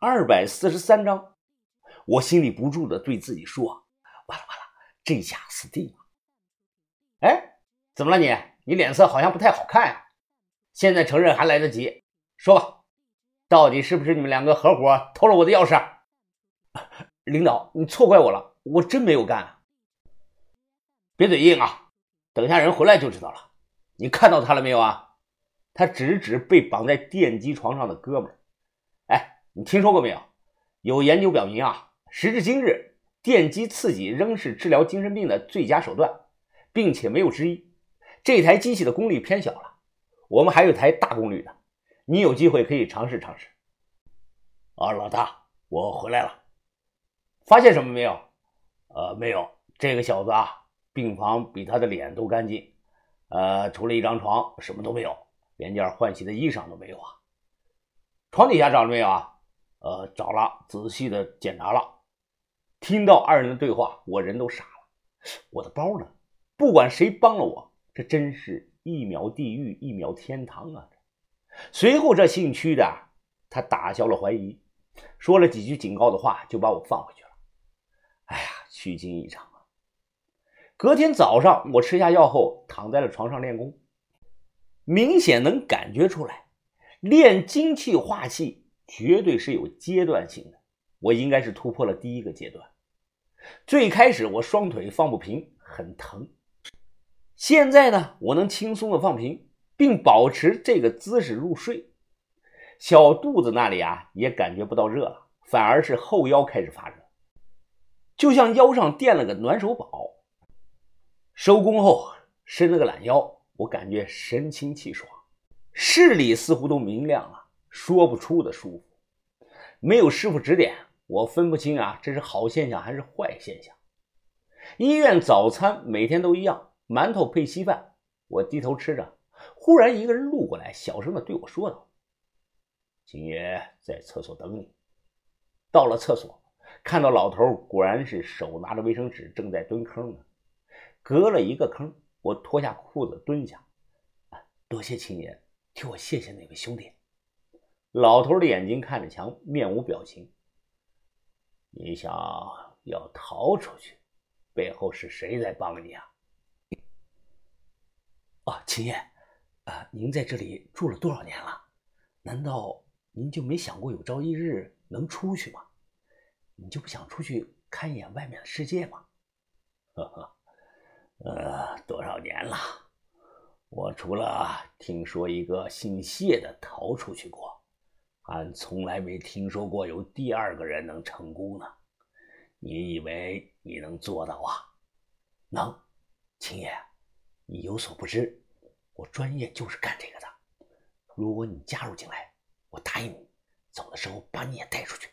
二百四十三章。我心里不住的对自己说：“完了完了，这下死定了！”哎，怎么了你？你脸色好像不太好看呀。现在承认还来得及，说吧，到底是不是你们两个合伙偷了我的钥匙？领导，你错怪我了，我真没有干。别嘴硬啊，等下人回来就知道了。你看到他了没有啊？他指指被绑在电击床上的哥们儿。你听说过没有？有研究表明啊，时至今日，电击刺激仍是治疗精神病的最佳手段，并且没有之一。这台机器的功率偏小了，我们还有台大功率的，你有机会可以尝试尝试。啊，老大，我回来了。发现什么没有？呃，没有。这个小子啊，病房比他的脸都干净，呃，除了一张床，什么都没有，连件换洗的衣裳都没有啊。床底下找了没有啊？呃，找了，仔细的检查了。听到二人的对话，我人都傻了。我的包呢？不管谁帮了我，这真是一秒地狱一秒天堂啊！随后，这姓屈的他打消了怀疑，说了几句警告的话，就把我放回去了。哎呀，虚惊一场啊！隔天早上，我吃下药后，躺在了床上练功。明显能感觉出来，练精气化气绝对是有阶段性的。我应该是突破了第一个阶段。最开始我双腿放不平，很疼。现在呢，我能轻松的放平，并保持这个姿势入睡。小肚子那里啊，也感觉不到热了，反而是后腰开始发热。就像腰上垫了个暖手宝。收工后伸了个懒腰，我感觉神清气爽，视力似乎都明亮了，说不出的舒服。没有师傅指点，我分不清啊，这是好现象还是坏现象。医院早餐每天都一样，馒头配稀饭。我低头吃着，忽然一个人路过来，小声的对我说道：“秦爷在厕所等你。”到了厕所。看到老头果然是手拿着卫生纸，正在蹲坑呢。隔了一个坑，我脱下裤子蹲下。多谢秦爷，替我谢谢那位兄弟。老头的眼睛看着墙，面无表情。你想要逃出去，背后是谁在帮你啊？啊，秦爷，啊，您在这里住了多少年了？难道您就没想过有朝一日能出去吗？你就不想出去看一眼外面的世界吗？呵呵，呃，多少年了，我除了听说一个姓谢的逃出去过，俺从来没听说过有第二个人能成功呢。你以为你能做到啊？能，秦爷，你有所不知，我专业就是干这个的。如果你加入进来，我答应你，走的时候把你也带出去。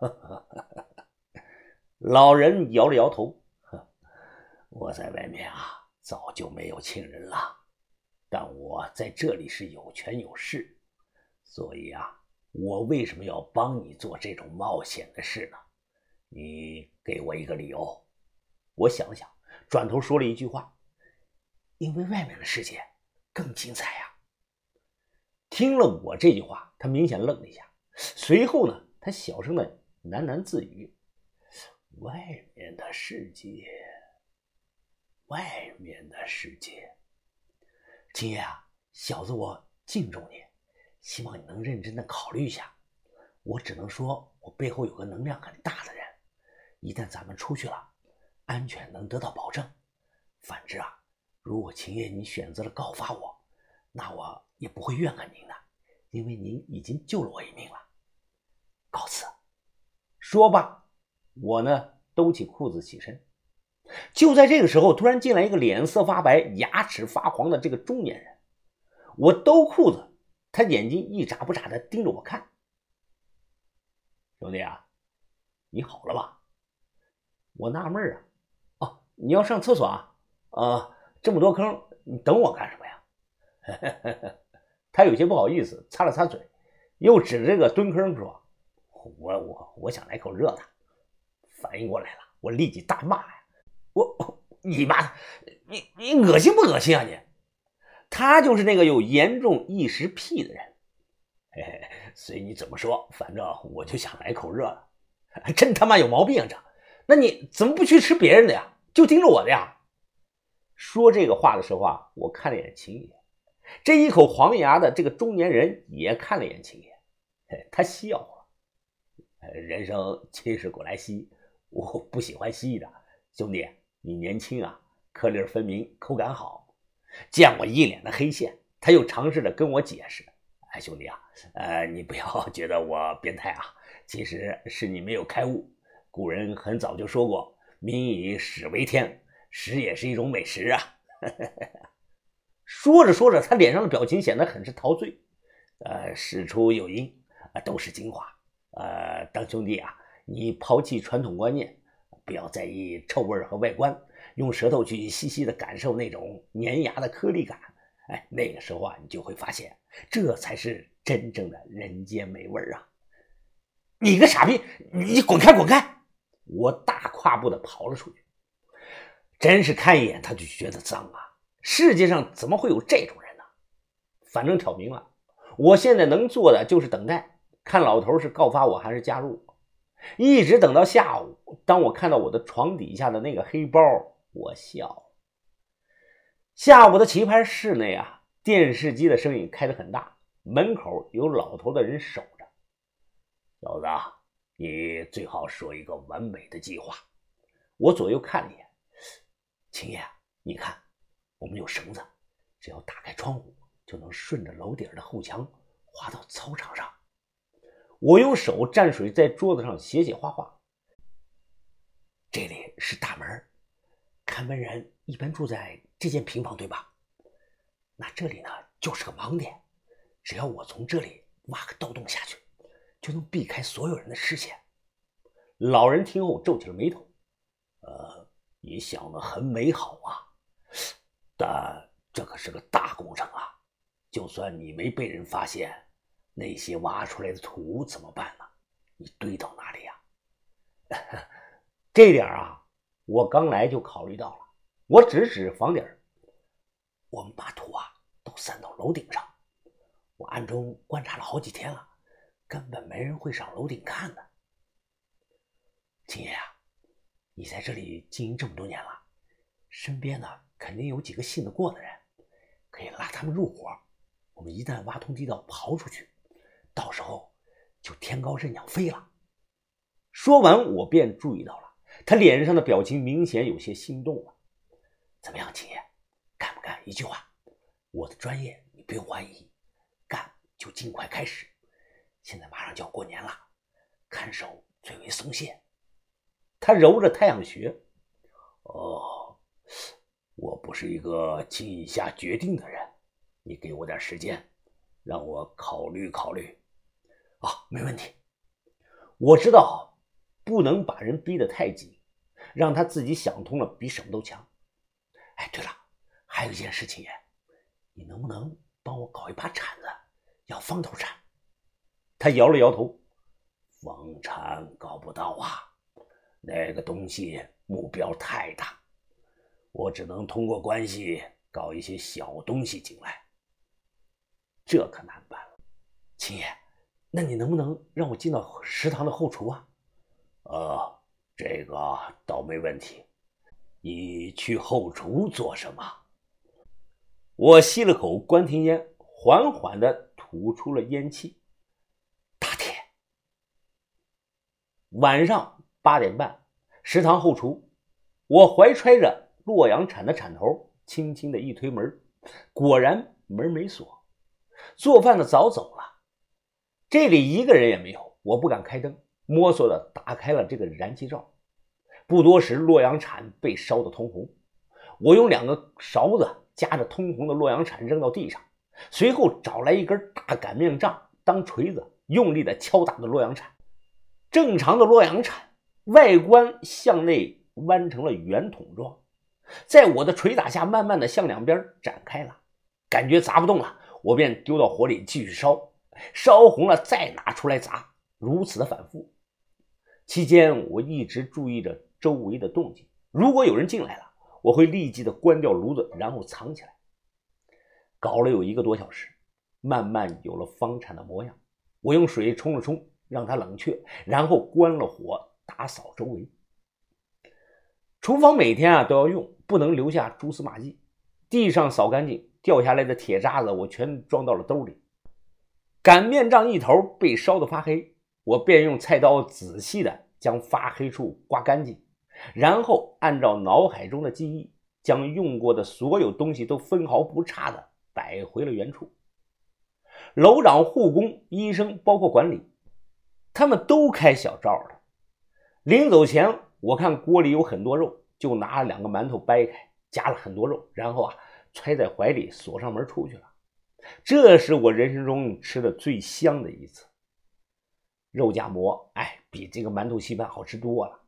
老人摇了摇头，我在外面啊，早就没有亲人了，但我在这里是有权有势，所以啊，我为什么要帮你做这种冒险的事呢？你给我一个理由。我想想，转头说了一句话：“因为外面的世界更精彩呀。”听了我这句话，他明显愣了一下，随后呢，他小声的。喃喃自语：“外面的世界，外面的世界。秦爷啊，小子我敬重你，希望你能认真的考虑一下。我只能说，我背后有个能量很大的人，一旦咱们出去了，安全能得到保证。反之啊，如果秦爷你选择了告发我，那我也不会怨恨您的，因为您已经救了我一命了。告辞。”说罢，我呢兜起裤子起身。就在这个时候，突然进来一个脸色发白、牙齿发黄的这个中年人。我兜裤子，他眼睛一眨不眨的盯着我看。兄弟啊，你好了吧？我纳闷啊，哦，你要上厕所啊？啊，这么多坑，你等我干什么呀？他有些不好意思，擦了擦嘴，又指着这个蹲坑说。我我我想来口热的，反应过来了，我立即大骂呀！我你妈，你你恶心不恶心啊你？他就是那个有严重异食癖的人。嘿嘿，随你怎么说，反正我就想来口热了。真他妈有毛病啊！这，那你怎么不去吃别人的呀？就盯着我的呀？说这个话的时候啊，我看了眼秦爷，这一口黄牙的这个中年人也看了眼秦爷，他笑了。人生七十古来稀，我不喜欢稀的。兄弟，你年轻啊，颗粒分明，口感好。见我一脸的黑线，他又尝试着跟我解释：“哎，兄弟啊，呃，你不要 觉得我变态啊，其实是你没有开悟。古人很早就说过，民以食为天，食也是一种美食啊。”说着说着，他脸上的表情显得很是陶醉。呃，事出有因，都是精华。呃，当兄弟啊，你抛弃传统观念，不要在意臭味和外观。用舌头去细细的感受那种粘牙的颗粒感，哎，那个时候啊，你就会发现，这才是真正的人间美味啊！你个傻逼，你滚开，滚开！我大跨步的跑了出去。真是看一眼他就觉得脏啊！世界上怎么会有这种人呢？反正挑明了，我现在能做的就是等待，看老头是告发我还是加入我。一直等到下午，当我看到我的床底下的那个黑包。我笑。下午的棋牌室内啊，电视机的声音开得很大，门口有老头的人守着。小子，你最好说一个完美的计划。我左右看了一眼，秦爷，你看，我们有绳子，只要打开窗户，就能顺着楼顶的后墙滑到操场上。我用手蘸水，在桌子上写写画画。这里是大门。看门人一般住在这间平房，对吧？那这里呢，就是个盲点。只要我从这里挖个盗洞下去，就能避开所有人的视线。老人听后皱起了眉头。呃，你想的很美好啊，但这可是个大工程啊！就算你没被人发现，那些挖出来的土怎么办呢？你堆到哪里呀？这点啊。我刚来就考虑到了，我指指房顶我们把土啊都散到楼顶上。我暗中观察了好几天了，根本没人会上楼顶看的。秦爷啊，你在这里经营这么多年了，身边呢肯定有几个信得过的人，可以拉他们入伙。我们一旦挖通地道刨出去，到时候就天高任鸟飞了。说完，我便注意到了。他脸上的表情明显有些心动了，怎么样，秦爷，干不干？一句话，我的专业你不用怀疑，干就尽快开始。现在马上就要过年了，看守最为松懈。他揉着太阳穴，哦，我不是一个轻易下决定的人，你给我点时间，让我考虑考虑。啊，没问题，我知道。不能把人逼得太紧，让他自己想通了，比什么都强。哎，对了，还有一件事情，你能不能帮我搞一把铲子？要方头铲。他摇了摇头，方铲搞不到啊，那个东西目标太大，我只能通过关系搞一些小东西进来。这可难办了，秦爷，那你能不能让我进到食堂的后厨啊？呃，这个倒没问题。你去后厨做什么？我吸了口关停烟，缓缓的吐出了烟气。大铁。晚上八点半，食堂后厨，我怀揣着洛阳铲的铲头，轻轻的一推门，果然门没锁。做饭的早走了，这里一个人也没有，我不敢开灯。摸索的打开了这个燃气灶，不多时，洛阳铲被烧得通红。我用两个勺子夹着通红的洛阳铲扔到地上，随后找来一根大擀面杖当锤子，用力的敲打着洛阳铲。正常的洛阳铲外观向内弯成了圆筒状，在我的捶打下，慢慢的向两边展开了。感觉砸不动了，我便丢到火里继续烧，烧红了再拿出来砸，如此的反复。期间，我一直注意着周围的动静。如果有人进来了，我会立即的关掉炉子，然后藏起来。搞了有一个多小时，慢慢有了方铲的模样。我用水冲了冲，让它冷却，然后关了火，打扫周围。厨房每天啊都要用，不能留下蛛丝马迹。地上扫干净，掉下来的铁渣子我全装到了兜里。擀面杖一头被烧得发黑，我便用菜刀仔细的将发黑处刮干净，然后按照脑海中的记忆，将用过的所有东西都分毫不差的摆回了原处。楼长、护工、医生，包括管理，他们都开小灶了。临走前。我看锅里有很多肉，就拿了两个馒头掰开，夹了很多肉，然后啊揣在怀里，锁上门出去了。这是我人生中吃的最香的一次。肉夹馍，哎，比这个馒头稀饭好吃多了。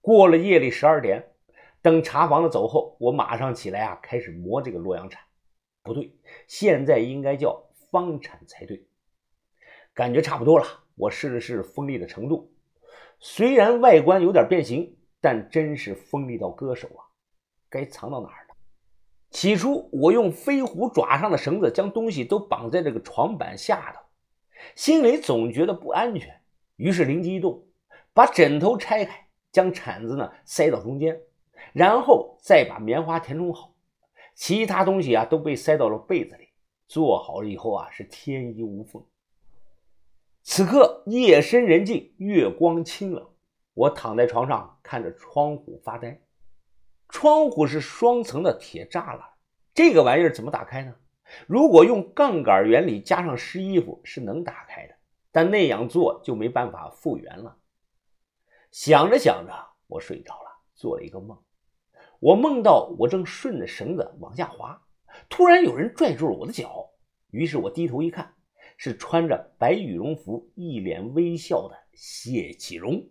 过了夜里十二点，等查房的走后，我马上起来啊，开始磨这个洛阳铲。不对，现在应该叫方铲才对。感觉差不多了，我试了试锋利的程度。虽然外观有点变形，但真是锋利到割手啊！该藏到哪儿呢？起初我用飞虎爪上的绳子将东西都绑在这个床板下头，心里总觉得不安全，于是灵机一动，把枕头拆开，将铲子呢塞到中间，然后再把棉花填充好，其他东西啊都被塞到了被子里。做好了以后啊，是天衣无缝。此刻夜深人静，月光清冷，我躺在床上看着窗户发呆。窗户是双层的铁栅栏，这个玩意儿怎么打开呢？如果用杠杆原理加上湿衣服是能打开的，但那样做就没办法复原了。想着想着，我睡着了，做了一个梦。我梦到我正顺着绳子往下滑，突然有人拽住了我的脚，于是我低头一看。是穿着白羽绒服、一脸微笑的谢启荣。